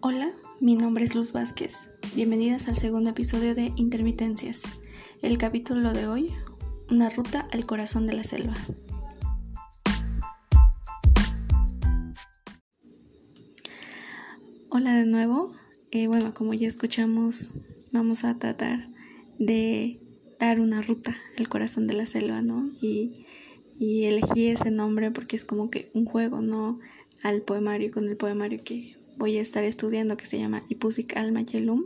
Hola, mi nombre es Luz Vázquez. Bienvenidas al segundo episodio de Intermitencias. El capítulo de hoy, una ruta al corazón de la selva. Hola de nuevo. Eh, bueno, como ya escuchamos, vamos a tratar de dar una ruta al corazón de la selva, ¿no? Y, y elegí ese nombre porque es como que un juego, ¿no? Al poemario, con el poemario que voy a estar estudiando que se llama Ipusik Alma Yelum.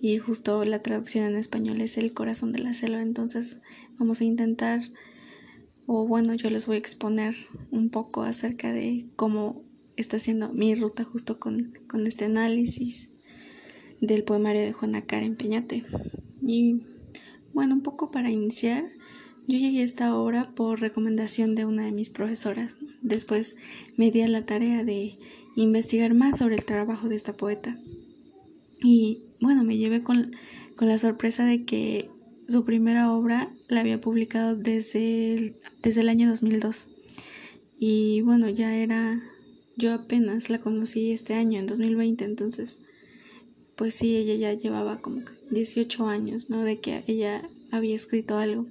Y justo la traducción en español es el corazón de la selva. Entonces vamos a intentar, o bueno, yo les voy a exponer un poco acerca de cómo está siendo mi ruta justo con, con este análisis del poemario de Juana Karen Peñate. Y bueno, un poco para iniciar, yo llegué a esta obra por recomendación de una de mis profesoras. Después me di a la tarea de investigar más sobre el trabajo de esta poeta. Y bueno, me llevé con, con la sorpresa de que su primera obra la había publicado desde el, desde el año 2002. Y bueno, ya era, yo apenas la conocí este año, en 2020, entonces, pues sí, ella ya llevaba como 18 años, ¿no? De que ella había escrito algo.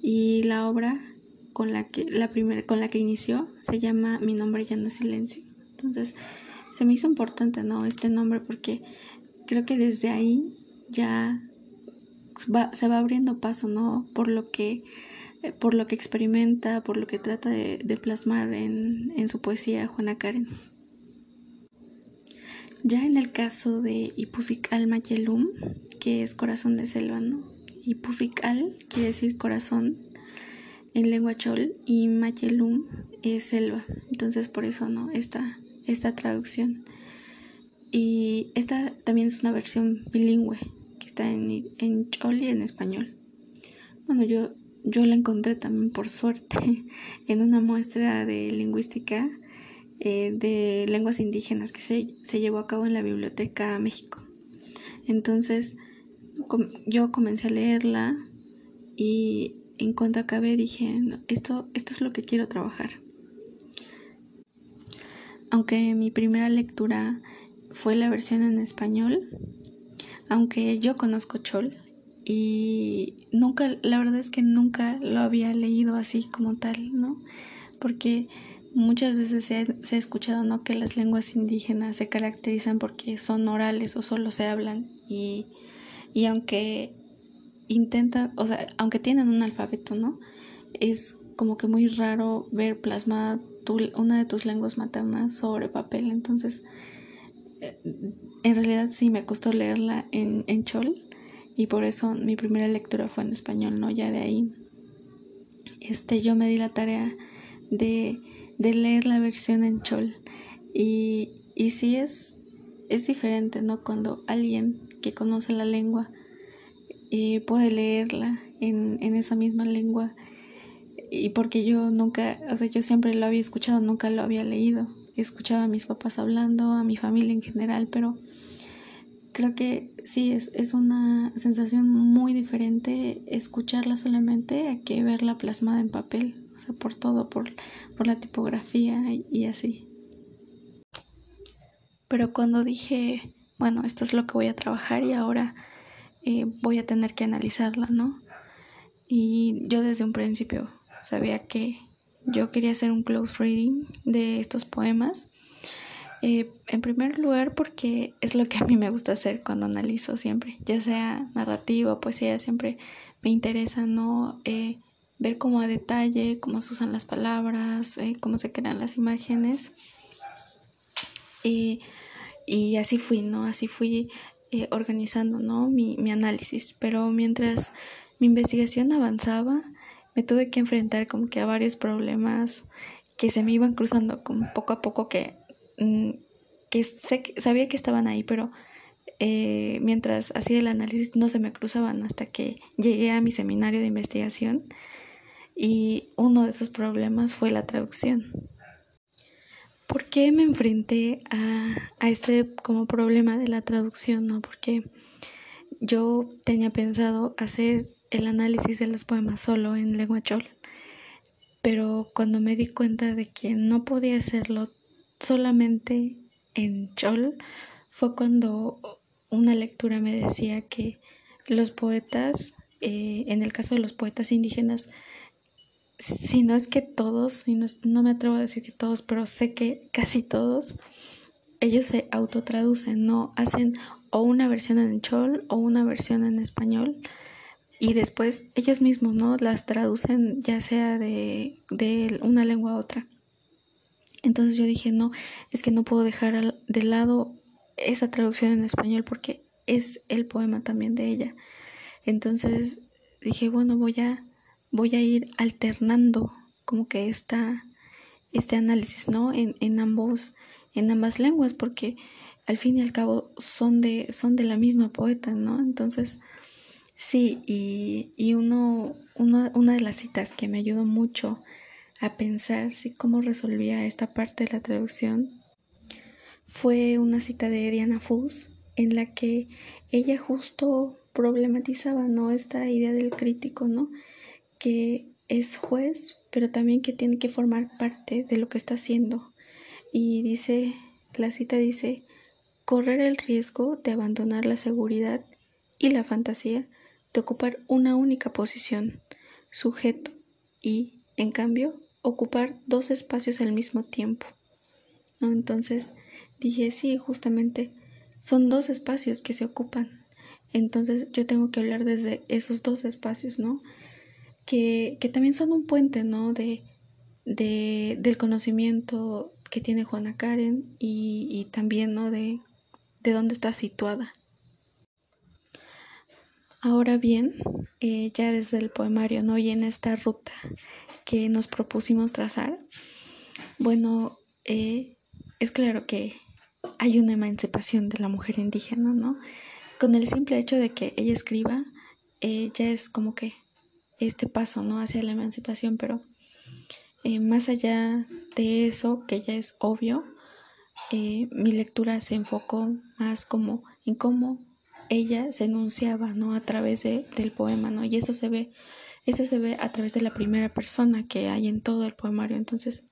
Y la obra con la que, la primera, con la que inició se llama Mi nombre ya no es silencio. Entonces, se me hizo importante, ¿no? Este nombre porque creo que desde ahí ya se va abriendo paso, ¿no? Por lo que, eh, por lo que experimenta, por lo que trata de, plasmar en, en, su poesía Juana Karen. Ya en el caso de Ipusical Mayelum, que es corazón de selva, ¿no? Ipusical quiere decir corazón en lengua chol y Mayelum es selva. Entonces por eso, ¿no? Esta, esta traducción. Y esta también es una versión bilingüe que está en, en chol y en español. Bueno, yo, yo la encontré también por suerte en una muestra de lingüística eh, de lenguas indígenas que se, se, llevó a cabo en la Biblioteca México. Entonces yo comencé a leerla y en cuanto acabé dije, esto, esto es lo que quiero trabajar aunque mi primera lectura fue la versión en español, aunque yo conozco Chol y nunca, la verdad es que nunca lo había leído así como tal, ¿no? Porque muchas veces se, ha escuchado, ¿no? Que las lenguas indígenas se caracterizan porque son orales o solo se hablan y, y aunque intentan, o sea, aunque tienen un alfabeto, ¿no? Es como que muy raro ver plasmada una de tus lenguas maternas sobre papel. Entonces, eh, en realidad sí me costó leerla en, en chol y por eso mi primera lectura fue en español, ¿no? Ya de ahí, este, yo me di la tarea de, de leer la versión en chol y, y sí es, es diferente, ¿no? Cuando alguien que conoce la lengua eh, puede leerla en, en esa misma lengua y porque yo nunca, o sea, yo siempre lo había escuchado, nunca lo había leído. Escuchaba a mis papás hablando, a mi familia en general, pero creo que sí, es, es una sensación muy diferente escucharla solamente a que verla plasmada en papel, o sea, por todo, por, por la tipografía y, así. Pero cuando dije, bueno, esto es lo que voy a trabajar y ahora eh, voy a tener que analizarla, ¿no? Y yo desde un principio sabía que yo quería hacer un close reading de estos poemas. Eh, en primer lugar porque es lo que a mí me gusta hacer cuando analizo siempre, ya sea narrativa, poesía, siempre me interesa no eh, ver cómo a detalle, cómo se usan las palabras, eh, cómo se crean las imágenes. y así fui, ¿no? Así fui organizando, ¿no? Mi, mi análisis. Pero mientras mi investigación avanzaba, me tuve que enfrentar como que a varios problemas que se me iban cruzando como poco a poco que, mm, que sabía que estaban ahí, pero eh, mientras hacía el análisis no se me cruzaban hasta que llegué a mi seminario de investigación y uno de esos problemas fue la traducción. ¿Por qué me enfrenté a, a este como problema de la traducción? ¿no? Porque yo tenía pensado hacer el análisis de los poemas solo en lengua chol. Pero cuando me di cuenta de que no podía hacerlo solamente en Chol fue cuando una lectura me decía que los poetas, eh, en el caso de los poetas indígenas, si no es que todos, no, no, me atrevo a decir que todos, pero sé que casi todos, ellos se autotraducen, no hacen o una versión en chol o una versión en español y después ellos mismos no las traducen ya sea de, de una lengua a otra. Entonces yo dije, no, es que no puedo dejar de lado esa traducción en español porque es el poema también de ella. Entonces dije, bueno, voy a voy a ir alternando como que esta este análisis, ¿no? En, en ambos en ambas lenguas porque al fin y al cabo son de son de la misma poeta, ¿no? Entonces sí, y, y uno, una de las citas que me ayudó mucho a pensar si cómo resolvía esta parte de la traducción fue una cita de Diana Fuss en la que ella justo problematizaba no esta idea del crítico no que es juez pero también que tiene que formar parte de lo que está haciendo. Y dice la cita dice correr el riesgo de abandonar la seguridad y la fantasía de ocupar una única posición sujeto y en cambio ocupar dos espacios al mismo tiempo. ¿no? Entonces dije, sí, justamente son dos espacios que se ocupan. Entonces yo tengo que hablar desde esos dos espacios, ¿no? Que, que también son un puente, ¿no? De, de, del conocimiento que tiene Juana Karen y, y también, ¿no? De, de dónde está situada. Ahora bien, eh, ya desde el poemario, ¿no? Y en esta ruta que nos propusimos trazar, bueno, eh, es claro que hay una emancipación de la mujer indígena, ¿no? Con el simple hecho de que ella escriba, eh, ya es como que este paso, ¿no? Hacia la emancipación, pero más allá de eso, que ya es obvio, mi lectura se enfocó más como en cómo ella se enunciaba, ¿no? A través de, del poema, ¿no? Y eso se ve, eso se ve a través de la primera persona que hay en todo el poemario. Entonces,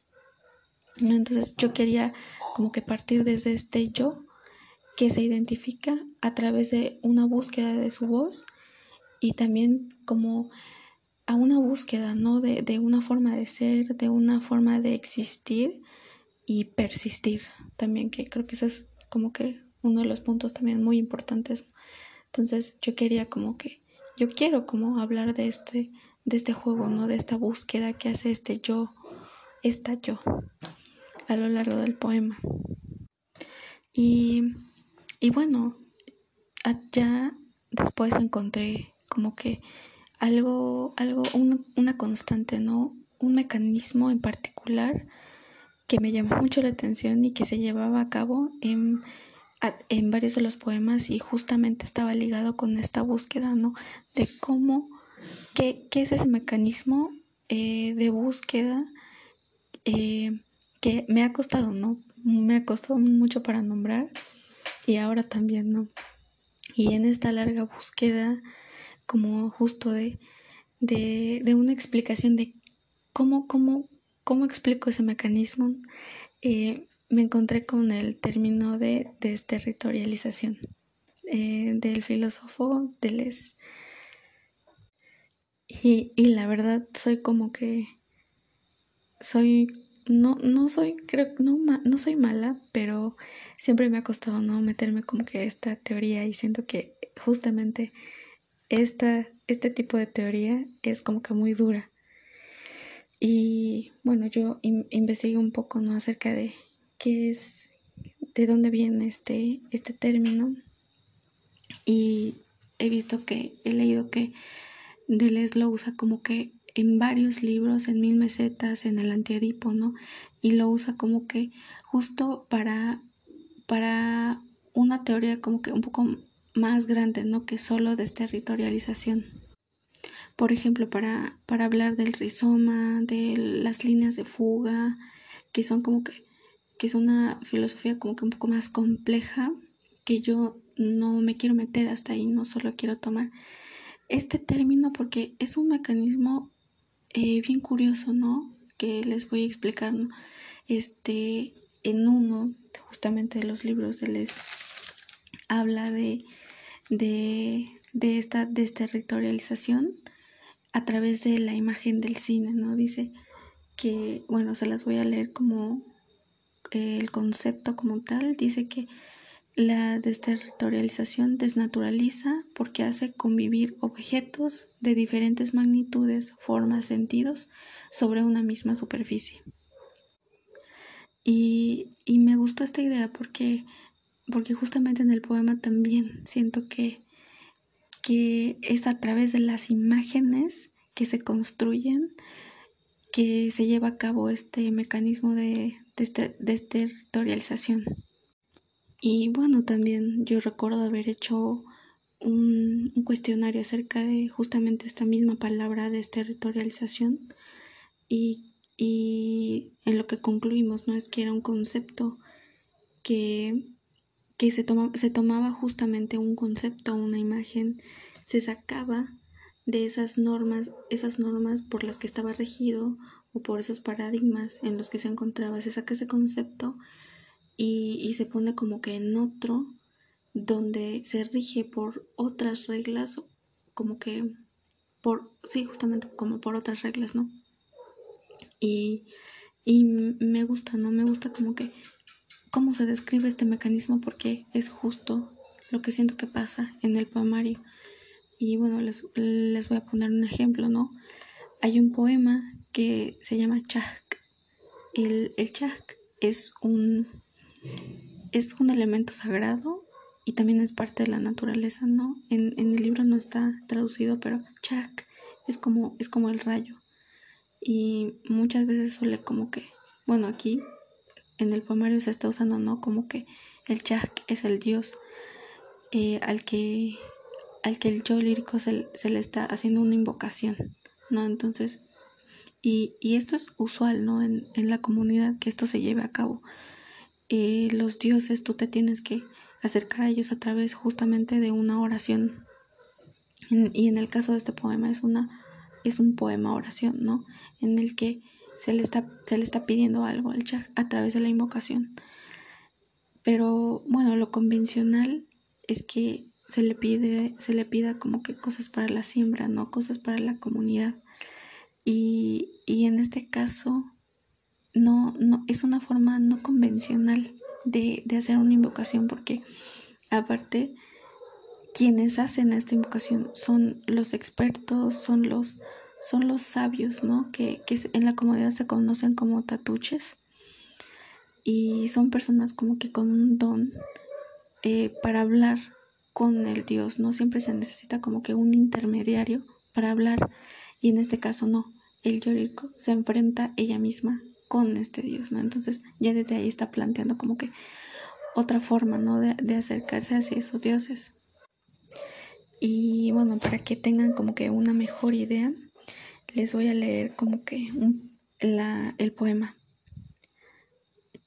entonces yo quería como que partir desde este yo que se identifica a través de una búsqueda de su voz y también como a una búsqueda, ¿no? De, de una forma de ser, de una forma de existir y persistir también, que creo que eso es como que uno de los puntos también muy importantes. Entonces yo quería como que, yo quiero como hablar de este, de este juego, ¿no? De esta búsqueda que hace este yo, esta yo, a lo largo del poema. Y, y bueno, ya después encontré como que algo, algo, una constante, ¿no? Un mecanismo en particular que me llamó mucho la atención y que se llevaba a cabo en en varios de los poemas y justamente estaba ligado con esta búsqueda, ¿no? De cómo, qué, qué es ese mecanismo eh, de búsqueda eh, que me ha costado, ¿no? Me ha costado mucho para nombrar y ahora también, ¿no? Y en esta larga búsqueda, como justo de, de, de una explicación de cómo, cómo, cómo explico ese mecanismo, eh, me encontré con el término de desterritorialización eh, del filósofo Deleuze. Y, y la verdad soy como que soy no no soy creo no no soy mala pero siempre me ha costado no meterme como que esta teoría y siento que justamente esta este tipo de teoría es como que muy dura. Y bueno yo investigué un poco no acerca de qué es, de dónde viene este, este término. Y he visto que, he leído que Deleuze lo usa como que en varios libros, en Mil Mesetas, en el Antiedipo, ¿no? Y lo usa como que justo para, para una teoría como que un poco más grande, ¿no? Que solo desterritorialización. Por ejemplo, para, para hablar del rizoma, de las líneas de fuga, que son como que que es una filosofía como que un poco más compleja, que yo no me quiero meter hasta ahí, no solo quiero tomar este término porque es un mecanismo eh, bien curioso, ¿no? Que les voy a explicar, Este, en uno, justamente de los libros de les habla de, de, de esta desterritorialización a través de la imagen del cine, ¿no? Dice que, bueno, se las voy a leer como el concepto como tal, dice que la desterritorialización desnaturaliza porque hace convivir objetos de diferentes magnitudes, formas, sentidos sobre una misma superficie. Y, y me gustó esta idea porque, porque justamente en el poema también siento que, que es a través de las imágenes que se construyen que se lleva a cabo este mecanismo de, desterritorialización. Y bueno, también yo recuerdo haber hecho un, cuestionario acerca de justamente esta misma palabra desterritorialización y, y en lo que concluimos, ¿no? Es que era un concepto que, que se, se tomaba justamente un concepto, una imagen, se sacaba de esas normas, esas normas por las que estaba regido o por esos paradigmas en los que se encontraba, se saca ese concepto y, y se pone como que en otro donde se rige por otras reglas, como que por, sí, justamente como por otras reglas, ¿no? Y, y me gusta, ¿no? Me gusta como que cómo se describe este mecanismo porque es justo lo que siento que pasa en el poemario. Y bueno, les, les voy a poner un ejemplo, ¿no? Hay un poema que se llama Chak. El, el Chak es un, es un elemento sagrado y también es parte de la naturaleza, ¿no? En, en el libro no está traducido, pero Chak es como, es como el rayo. Y muchas veces suele como que, bueno, aquí en el poemario se está usando, ¿no? Como que el Chak es el dios eh, al que al que el yo lírico se, le está haciendo una invocación, ¿no? Entonces, y, esto es usual, ¿no? En, la comunidad que esto se lleve a cabo. Eh, los dioses, tú te tienes que acercar a ellos a través justamente de una oración. y en el caso de este poema es una es un poema oración, ¿no? En el que se le está, se le está pidiendo algo al Chah a través de la invocación. Pero bueno, lo convencional es que se le pide, se le pida como que cosas para la siembra, ¿no? Cosas para la comunidad. Y, y en este caso, no, no, es una forma no convencional de, de hacer una invocación, porque aparte, quienes hacen esta invocación son los expertos, son los, son los sabios, ¿no? Que, que en la comunidad se conocen como tatuches. Y son personas como que con un don eh, para hablar con el Dios, ¿no? Siempre se necesita como que un intermediario para hablar y en este caso no, el Yoriko se enfrenta ella misma con este Dios, ¿no? Entonces ya desde ahí está planteando como que otra forma, ¿no? De, acercarse hacia esos dioses. Y bueno, para que tengan como que una mejor idea, les voy a leer como que la, el poema.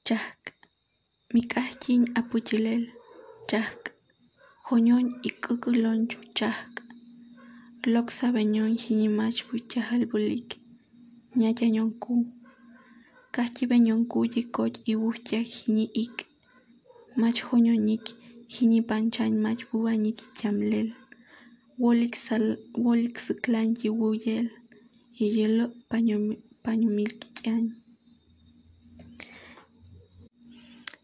Chak, mikajin apuyilel, chak, Joñón y kukulon chuchak. Loksa beñón jinimach buchahal bulik. Ñayañón ku. Kachi beñón ku yikoch y buchya jini ik. Mach joñoñik jini panchan mach buañik chamlel. Wolik suklan yiwuyel. Y hielo paño paño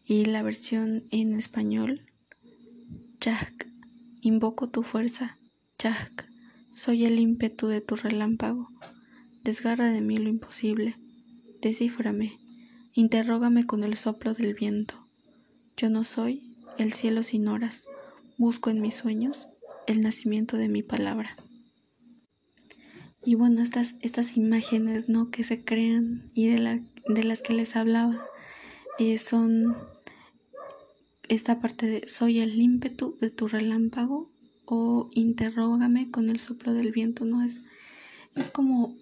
Y la versión en español Chak, invoco tu fuerza, Chak, soy el ímpetu de tu relámpago. Desgarra de mí lo imposible, descíframe, interrógame con el soplo del viento. Yo no soy el cielo sin horas, busco en mis sueños el nacimiento de mi palabra. Y bueno, estas, estas imágenes ¿no? que se crean y de, de las que les hablaba eh, son esta parte de soy el ímpetu de tu relámpago o interrógame con el soplo del viento, ¿no? Es, es como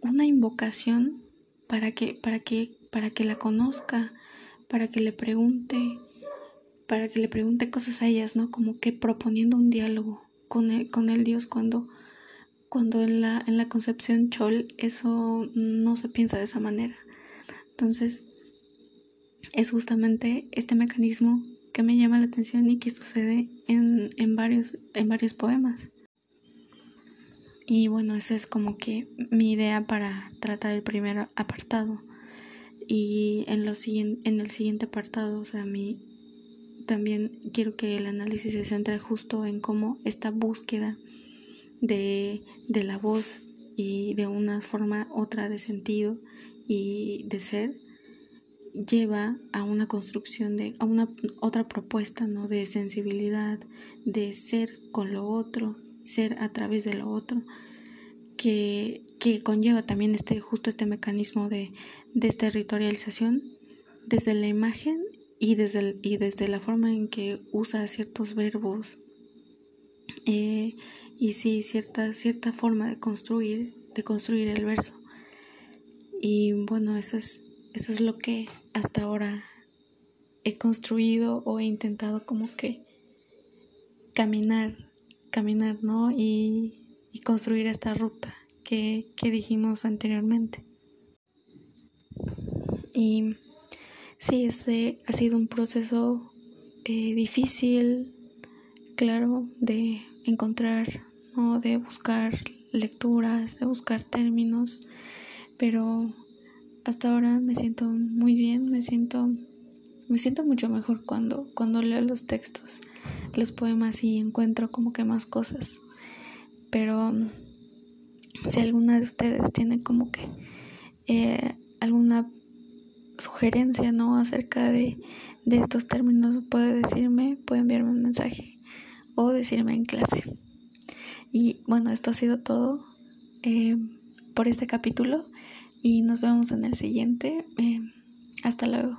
una invocación para que, para que, para que la conozca, para que le pregunte, para que le pregunte cosas a ellas, ¿no? Como que proponiendo un diálogo con el, con el Dios cuando, cuando en la, en la concepción Chol eso no se piensa de esa manera. Entonces, es justamente este mecanismo que me llama la atención y que sucede en, en, varios, en varios poemas. Y bueno, esa es como que mi idea para tratar el primer apartado. Y en, en el siguiente apartado, o sea, mi, también quiero que el análisis se centre justo en cómo esta búsqueda de, de la voz y de una forma otra de sentido y de ser lleva a una construcción de a una otra propuesta no de sensibilidad de ser con lo otro ser a través de lo otro que, que conlleva también este justo este mecanismo de, de territorialización desde la imagen y desde, y desde la forma en que usa ciertos verbos eh, y sí cierta, cierta forma de construir, de construir el verso. Y bueno, eso es, eso es lo que hasta ahora he construido o he intentado como que caminar, caminar, ¿no? Y, y construir esta ruta que, que dijimos anteriormente. Y sí, ese ha sido un proceso eh, difícil, claro, de encontrar, ¿no? de buscar lecturas, de buscar términos, pero hasta ahora me siento muy bien, me siento me siento mucho mejor cuando cuando leo los textos, los poemas y encuentro como que más cosas. Pero si alguna de ustedes tiene como que eh, alguna sugerencia no acerca de, de estos términos puede decirme, puede enviarme un mensaje o decirme en clase. Y bueno, esto ha sido todo eh, por este capítulo y nos vemos en el siguiente. Eh, hasta luego.